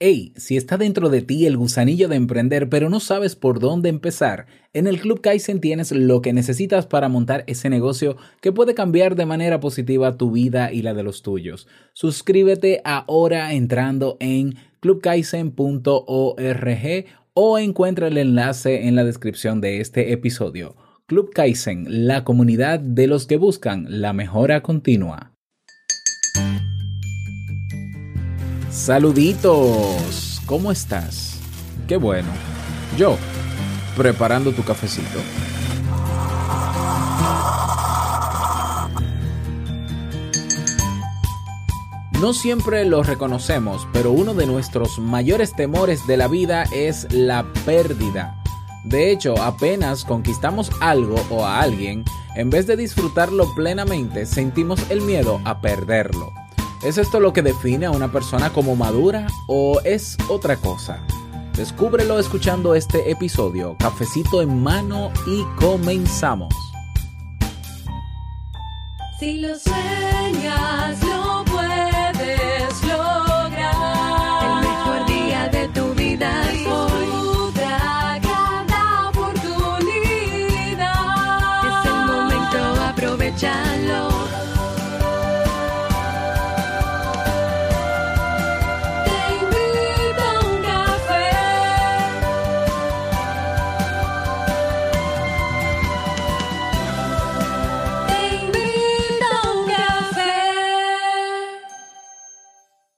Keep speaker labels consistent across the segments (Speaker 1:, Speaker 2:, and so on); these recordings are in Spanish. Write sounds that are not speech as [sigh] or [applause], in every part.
Speaker 1: Hey, si está dentro de ti el gusanillo de emprender pero no sabes por dónde empezar, en el Club Kaizen tienes lo que necesitas para montar ese negocio que puede cambiar de manera positiva tu vida y la de los tuyos. Suscríbete ahora entrando en clubkaizen.org o encuentra el enlace en la descripción de este episodio. Club Kaizen, la comunidad de los que buscan la mejora continua. Saluditos, ¿cómo estás? Qué bueno. Yo, preparando tu cafecito. No siempre lo reconocemos, pero uno de nuestros mayores temores de la vida es la pérdida. De hecho, apenas conquistamos algo o a alguien, en vez de disfrutarlo plenamente, sentimos el miedo a perderlo. ¿Es esto lo que define a una persona como madura o es otra cosa? Descúbrelo escuchando este episodio, cafecito en mano y comenzamos.
Speaker 2: Si lo sueñas, lo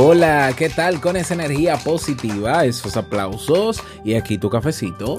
Speaker 1: Hola, ¿qué tal con esa energía positiva, esos aplausos y aquí tu cafecito?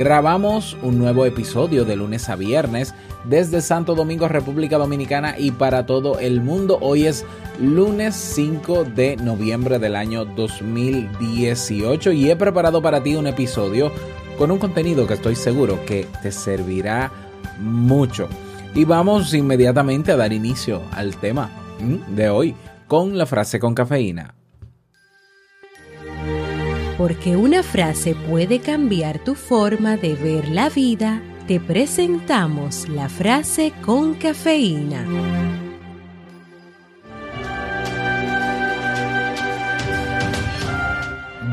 Speaker 1: Grabamos un nuevo episodio de lunes a viernes desde Santo Domingo, República Dominicana y para todo el mundo. Hoy es lunes 5 de noviembre del año 2018 y he preparado para ti un episodio con un contenido que estoy seguro que te servirá mucho. Y vamos inmediatamente a dar inicio al tema de hoy con la frase con cafeína.
Speaker 3: Porque una frase puede cambiar tu forma de ver la vida, te presentamos la frase con cafeína.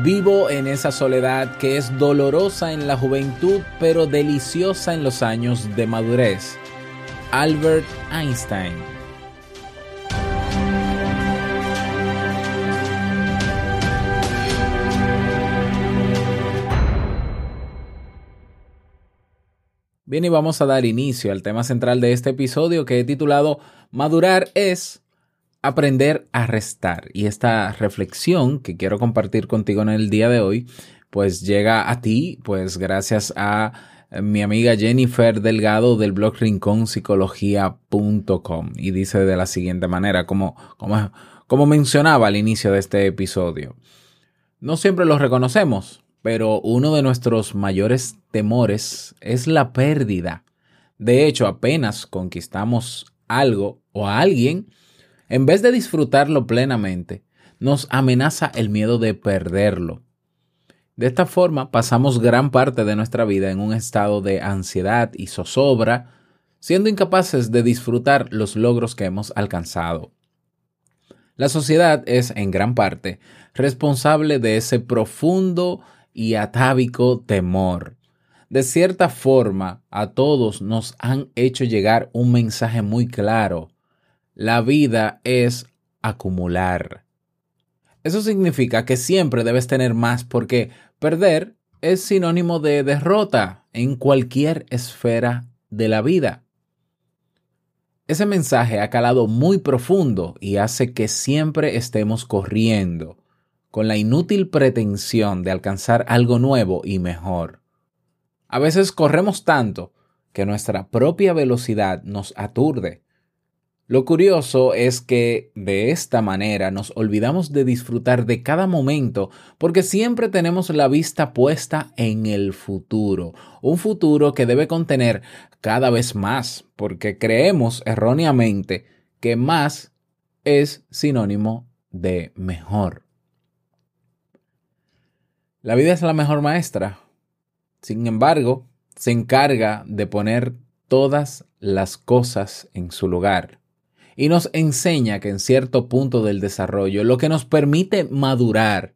Speaker 1: Vivo en esa soledad que es dolorosa en la juventud pero deliciosa en los años de madurez. Albert Einstein. Bien, y vamos a dar inicio al tema central de este episodio que he titulado Madurar es aprender a restar. Y esta reflexión que quiero compartir contigo en el día de hoy, pues llega a ti, pues gracias a mi amiga Jennifer Delgado del blog rinconpsicología.com y dice de la siguiente manera, como, como, como mencionaba al inicio de este episodio. No siempre lo reconocemos, pero uno de nuestros mayores temores es la pérdida. De hecho, apenas conquistamos algo o a alguien, en vez de disfrutarlo plenamente, nos amenaza el miedo de perderlo. De esta forma pasamos gran parte de nuestra vida en un estado de ansiedad y zozobra, siendo incapaces de disfrutar los logros que hemos alcanzado. La sociedad es, en gran parte, responsable de ese profundo y atávico temor. De cierta forma, a todos nos han hecho llegar un mensaje muy claro. La vida es acumular. Eso significa que siempre debes tener más porque perder es sinónimo de derrota en cualquier esfera de la vida. Ese mensaje ha calado muy profundo y hace que siempre estemos corriendo, con la inútil pretensión de alcanzar algo nuevo y mejor. A veces corremos tanto que nuestra propia velocidad nos aturde. Lo curioso es que de esta manera nos olvidamos de disfrutar de cada momento porque siempre tenemos la vista puesta en el futuro, un futuro que debe contener cada vez más porque creemos erróneamente que más es sinónimo de mejor. La vida es la mejor maestra. Sin embargo, se encarga de poner todas las cosas en su lugar y nos enseña que en cierto punto del desarrollo lo que nos permite madurar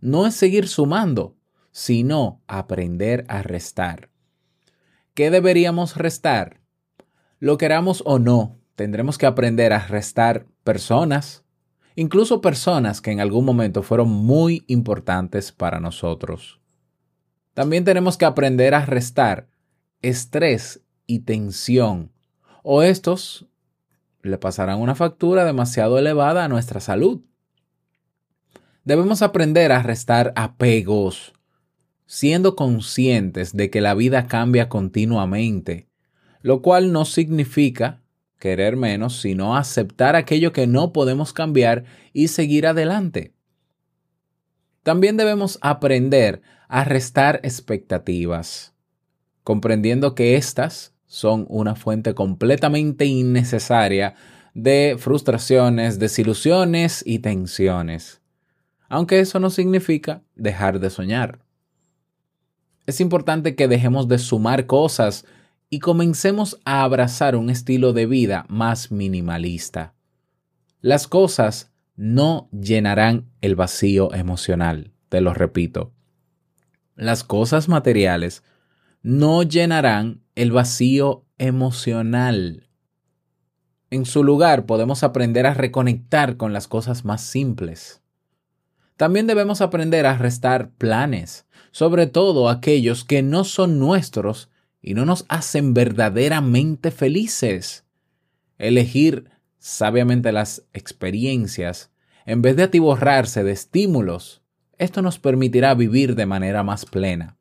Speaker 1: no es seguir sumando, sino aprender a restar. ¿Qué deberíamos restar? Lo queramos o no, tendremos que aprender a restar personas, incluso personas que en algún momento fueron muy importantes para nosotros. También tenemos que aprender a restar estrés y tensión, o estos le pasarán una factura demasiado elevada a nuestra salud. Debemos aprender a restar apegos, siendo conscientes de que la vida cambia continuamente, lo cual no significa querer menos, sino aceptar aquello que no podemos cambiar y seguir adelante. También debemos aprender a restar expectativas, comprendiendo que éstas son una fuente completamente innecesaria de frustraciones, desilusiones y tensiones. Aunque eso no significa dejar de soñar. Es importante que dejemos de sumar cosas y comencemos a abrazar un estilo de vida más minimalista. Las cosas no llenarán el vacío emocional, te lo repito. Las cosas materiales no llenarán el vacío emocional. En su lugar podemos aprender a reconectar con las cosas más simples. También debemos aprender a restar planes, sobre todo aquellos que no son nuestros y no nos hacen verdaderamente felices. Elegir sabiamente las experiencias en vez de atiborrarse de estímulos. Esto nos permitirá vivir de manera más plena.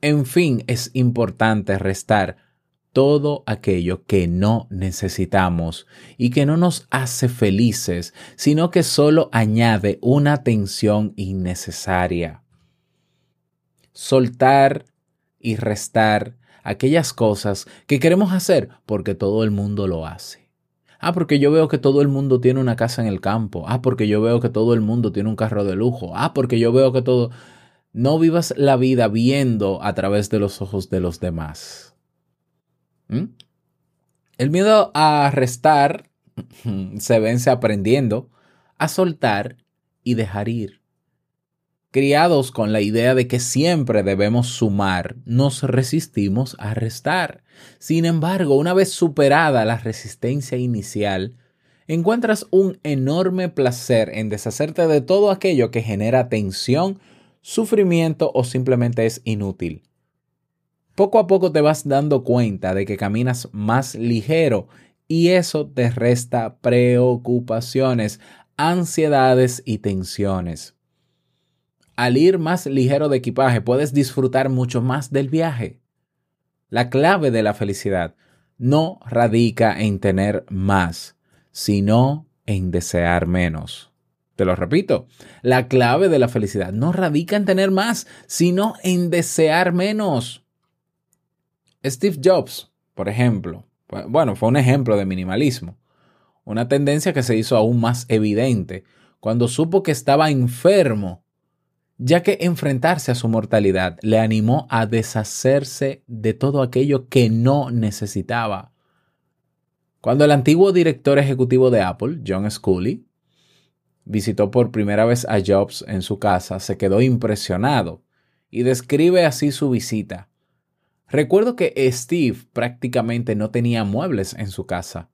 Speaker 1: En fin, es importante restar todo aquello que no necesitamos y que no nos hace felices, sino que solo añade una tensión innecesaria. Soltar y restar aquellas cosas que queremos hacer porque todo el mundo lo hace. Ah, porque yo veo que todo el mundo tiene una casa en el campo. Ah, porque yo veo que todo el mundo tiene un carro de lujo. Ah, porque yo veo que todo... No vivas la vida viendo a través de los ojos de los demás. ¿Mm? El miedo a restar [laughs] se vence aprendiendo a soltar y dejar ir. Criados con la idea de que siempre debemos sumar, nos resistimos a restar. Sin embargo, una vez superada la resistencia inicial, encuentras un enorme placer en deshacerte de todo aquello que genera tensión sufrimiento o simplemente es inútil. Poco a poco te vas dando cuenta de que caminas más ligero y eso te resta preocupaciones, ansiedades y tensiones. Al ir más ligero de equipaje puedes disfrutar mucho más del viaje. La clave de la felicidad no radica en tener más, sino en desear menos. Te lo repito, la clave de la felicidad no radica en tener más, sino en desear menos. Steve Jobs, por ejemplo, bueno, fue un ejemplo de minimalismo, una tendencia que se hizo aún más evidente cuando supo que estaba enfermo, ya que enfrentarse a su mortalidad le animó a deshacerse de todo aquello que no necesitaba. Cuando el antiguo director ejecutivo de Apple, John Sculley, visitó por primera vez a Jobs en su casa, se quedó impresionado y describe así su visita. Recuerdo que Steve prácticamente no tenía muebles en su casa.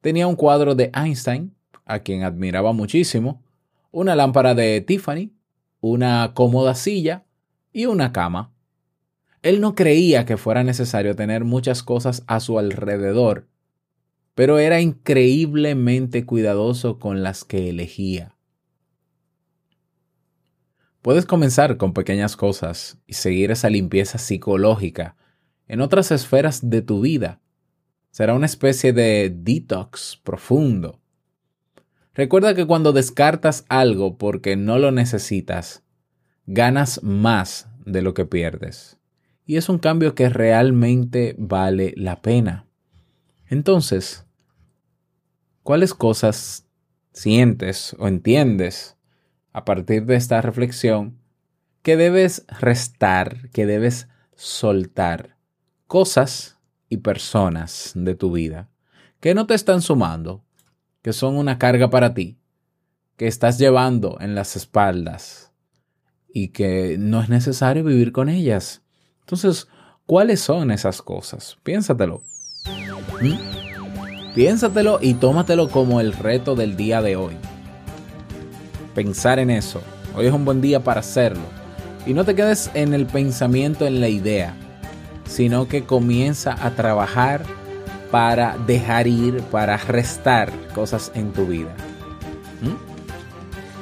Speaker 1: Tenía un cuadro de Einstein, a quien admiraba muchísimo, una lámpara de Tiffany, una cómoda silla y una cama. Él no creía que fuera necesario tener muchas cosas a su alrededor, pero era increíblemente cuidadoso con las que elegía. Puedes comenzar con pequeñas cosas y seguir esa limpieza psicológica en otras esferas de tu vida. Será una especie de detox profundo. Recuerda que cuando descartas algo porque no lo necesitas, ganas más de lo que pierdes. Y es un cambio que realmente vale la pena. Entonces, ¿cuáles cosas sientes o entiendes a partir de esta reflexión que debes restar, que debes soltar cosas y personas de tu vida que no te están sumando, que son una carga para ti, que estás llevando en las espaldas y que no es necesario vivir con ellas. Entonces, ¿cuáles son esas cosas? Piénsatelo. ¿Mm? Piénsatelo y tómatelo como el reto del día de hoy pensar en eso. Hoy es un buen día para hacerlo. Y no te quedes en el pensamiento, en la idea, sino que comienza a trabajar para dejar ir, para restar cosas en tu vida. ¿Mm?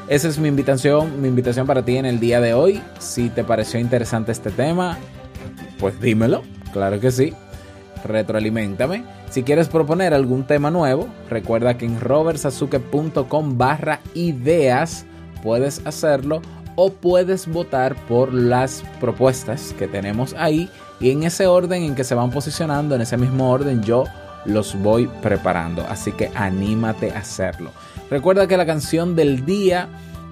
Speaker 1: Esa es mi invitación, mi invitación para ti en el día de hoy. Si te pareció interesante este tema, pues dímelo, claro que sí. Retroalimentame. Si quieres proponer algún tema nuevo, recuerda que en robertsazuke.com barra ideas puedes hacerlo o puedes votar por las propuestas que tenemos ahí y en ese orden en que se van posicionando, en ese mismo orden yo los voy preparando. Así que anímate a hacerlo. Recuerda que la canción del día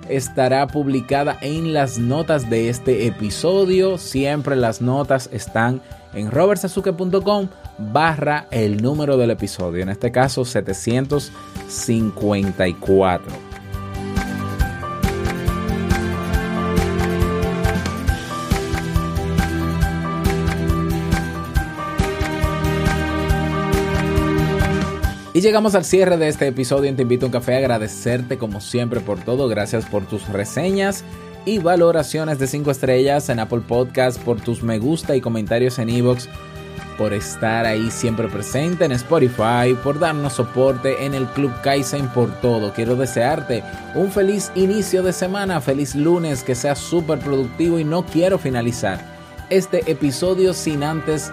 Speaker 1: estará publicada en las notas de este episodio. Siempre las notas están en robertsazuke.com barra el número del episodio, en este caso 754. Y llegamos al cierre de este episodio Te invito a un café agradecerte como siempre por todo, gracias por tus reseñas y valoraciones de 5 estrellas en Apple Podcast, por tus me gusta y comentarios en iVoox, por estar ahí siempre presente en Spotify, por darnos soporte en el Club Kaizen, por todo. Quiero desearte un feliz inicio de semana, feliz lunes, que sea súper productivo y no quiero finalizar este episodio sin antes